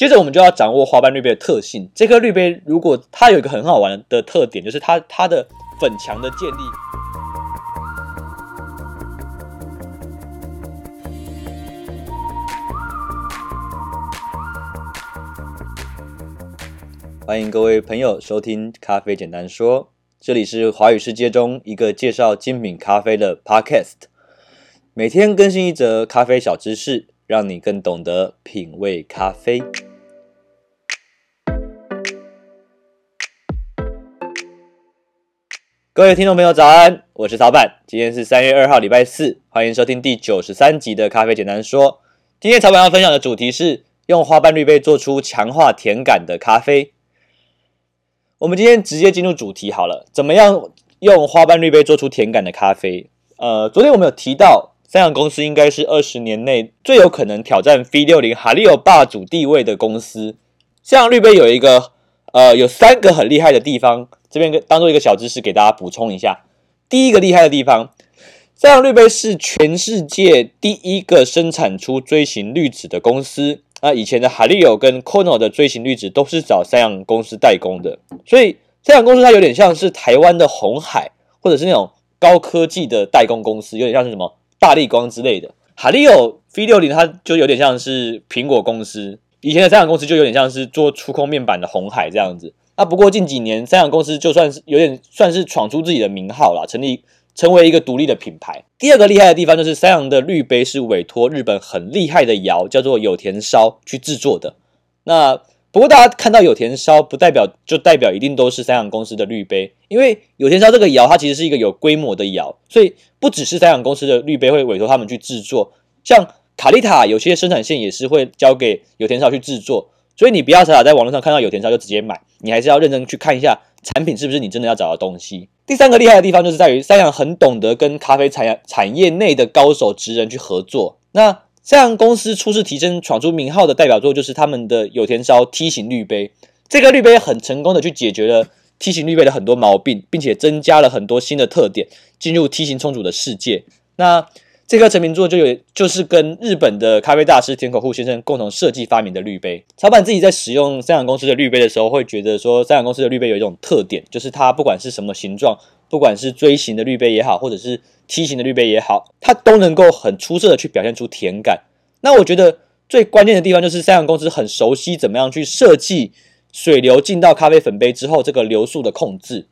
接着我们就要掌握花瓣滤杯的特性。这颗滤杯如果它有一个很好玩的特点，就是它它的粉墙的建立。欢迎各位朋友收听《咖啡简单说》，这里是华语世界中一个介绍精品咖啡的 Podcast，每天更新一则咖啡小知识，让你更懂得品味咖啡。各位听众朋友，早安，我是曹板，今天是三月二号，礼拜四，欢迎收听第九十三集的《咖啡简单说》。今天曹板要分享的主题是用花瓣滤杯做出强化甜感的咖啡。我们今天直接进入主题好了，怎么样用花瓣滤杯做出甜感的咖啡？呃，昨天我们有提到，三洋公司应该是二十年内最有可能挑战 V60 哈利欧霸主地位的公司。三洋滤杯有一个呃，有三个很厉害的地方，这边当做一个小知识给大家补充一下。第一个厉害的地方，三洋滤杯是全世界第一个生产出锥形滤纸的公司。那以前的海利欧跟 Kono 的锥形滤纸都是找三洋公司代工的，所以三洋公司它有点像是台湾的鸿海，或者是那种高科技的代工公司，有点像是什么大力光之类的。海利欧 V60 它就有点像是苹果公司，以前的三洋公司就有点像是做触控面板的红海这样子。那不过近几年三洋公司就算是有点算是闯出自己的名号啦，成立。成为一个独立的品牌。第二个厉害的地方就是三洋的滤杯是委托日本很厉害的窑，叫做有田烧去制作的。那不过大家看到有田烧，不代表就代表一定都是三洋公司的滤杯，因为有田烧这个窑它其实是一个有规模的窑，所以不只是三洋公司的滤杯会委托他们去制作，像卡丽塔有些生产线也是会交给有田烧去制作。所以你不要傻傻在网络上看到有田烧就直接买，你还是要认真去看一下产品是不是你真的要找的东西。第三个厉害的地方就是在于三洋很懂得跟咖啡产业产业内的高手职人去合作。那三洋公司初次提升闯出名号的代表作就是他们的有田烧梯形滤杯，这个滤杯很成功的去解决了梯形滤杯的很多毛病，并且增加了很多新的特点，进入梯形冲煮的世界。那这颗成名作就有，就是跟日本的咖啡大师田口户先生共同设计发明的滤杯。曹板自己在使用三洋公司的滤杯的时候，会觉得说，三洋公司的滤杯有一种特点，就是它不管是什么形状，不管是锥形的滤杯也好，或者是梯形的滤杯也好，它都能够很出色的去表现出甜感。那我觉得最关键的地方就是三洋公司很熟悉怎么样去设计水流进到咖啡粉杯之后这个流速的控制。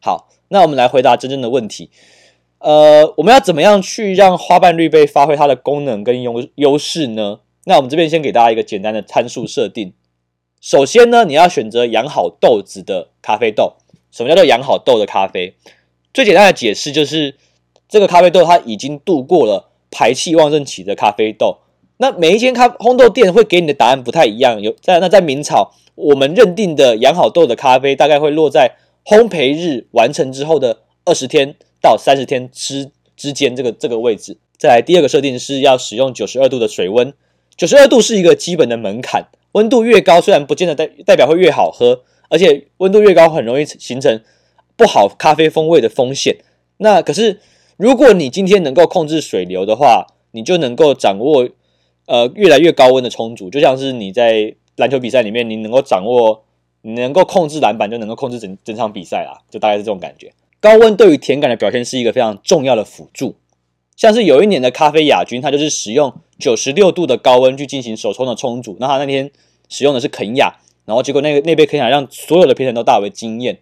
好，那我们来回答真正的问题。呃，我们要怎么样去让花瓣滤杯发挥它的功能跟优优势呢？那我们这边先给大家一个简单的参数设定。首先呢，你要选择养好豆子的咖啡豆。什么叫做养好豆的咖啡？最简单的解释就是，这个咖啡豆它已经度过了排气旺盛期的咖啡豆。那每一间咖烘豆店会给你的答案不太一样。有在那在明朝，我们认定的养好豆的咖啡大概会落在烘焙日完成之后的二十天。到三十天之之间，这个这个位置。再来第二个设定是要使用九十二度的水温，九十二度是一个基本的门槛，温度越高，虽然不见得代代表会越好喝，而且温度越高很容易形成不好咖啡风味的风险。那可是如果你今天能够控制水流的话，你就能够掌握呃越来越高温的充足，就像是你在篮球比赛里面，你能够掌握，你能够控制篮板，就能够控制整整场比赛啦，就大概是这种感觉。高温对于甜感的表现是一个非常重要的辅助，像是有一年的咖啡亚军，他就是使用九十六度的高温去进行手冲的冲煮，那他那天使用的是肯亚，然后结果那个那杯肯亚让所有的评审都大为惊艳。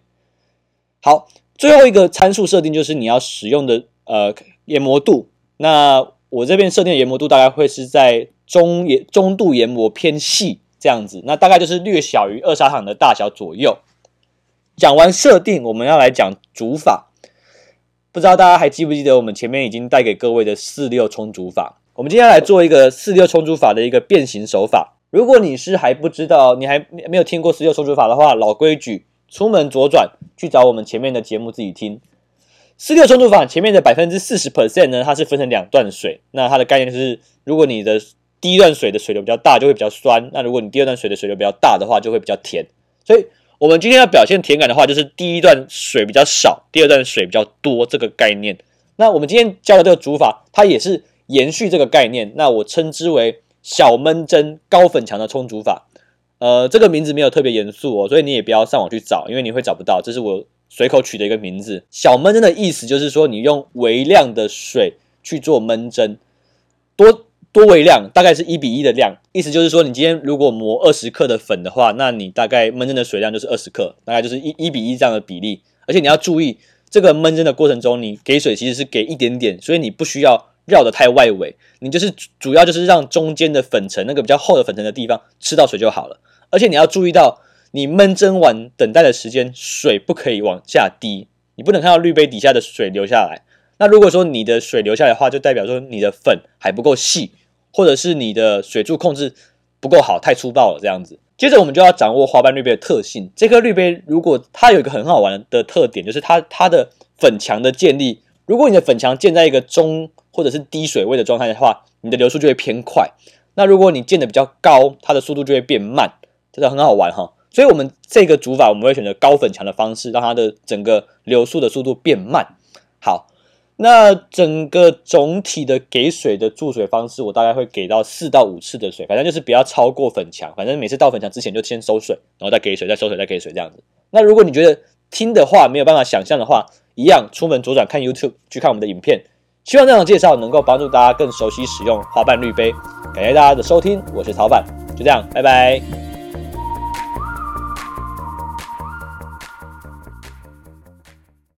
好，最后一个参数设定就是你要使用的呃研磨度，那我这边设定的研磨度大概会是在中研中度研磨偏细这样子，那大概就是略小于二砂糖的大小左右。讲完设定，我们要来讲煮法。不知道大家还记不记得我们前面已经带给各位的四六冲煮法？我们今天来做一个四六冲煮法的一个变形手法。如果你是还不知道，你还没有听过四六冲煮法的话，老规矩，出门左转去找我们前面的节目自己听。四六冲煮法前面的百分之四十 percent 呢，它是分成两段水。那它的概念就是，如果你的第一段水的水流比较大，就会比较酸；那如果你第二段水的水流比较大的话，就会比较甜。所以。我们今天要表现甜感的话，就是第一段水比较少，第二段水比较多这个概念。那我们今天教的这个煮法，它也是延续这个概念。那我称之为小闷蒸高粉墙的冲煮法。呃，这个名字没有特别严肃哦，所以你也不要上网去找，因为你会找不到。这是我随口取的一个名字。小闷蒸的意思就是说，你用微量的水去做闷蒸，多多微量，大概是一比一的量。意思就是说，你今天如果磨二十克的粉的话，那你大概闷蒸的水量就是二十克，大概就是一一比一这样的比例。而且你要注意，这个闷蒸的过程中，你给水其实是给一点点，所以你不需要绕得太外围，你就是主要就是让中间的粉层那个比较厚的粉层的地方吃到水就好了。而且你要注意到，你闷蒸完等待的时间，水不可以往下滴，你不能看到滤杯底下的水流下来。那如果说你的水流下来的话，就代表说你的粉还不够细，或者是你的水柱控制不够好，太粗暴了这样子。接着我们就要掌握花瓣滤杯的特性。这颗滤杯如果它有一个很好玩的特点，就是它它的粉墙的建立，如果你的粉墙建在一个中或者是低水位的状态的话，你的流速就会偏快。那如果你建的比较高，它的速度就会变慢。真的很好玩哈，所以我们这个煮法我们会选择高粉墙的方式，让它的整个流速的速度变慢。好，那整个总体的给水的注水方式，我大概会给到四到五次的水，反正就是不要超过粉墙，反正每次倒粉墙之前就先收水，然后再给水，再收水，再给水这样子。那如果你觉得听的话没有办法想象的话，一样出门左转看 YouTube 去看我们的影片。希望这样介绍能够帮助大家更熟悉使用花瓣滤杯。感谢大家的收听，我是曹板，就这样，拜拜。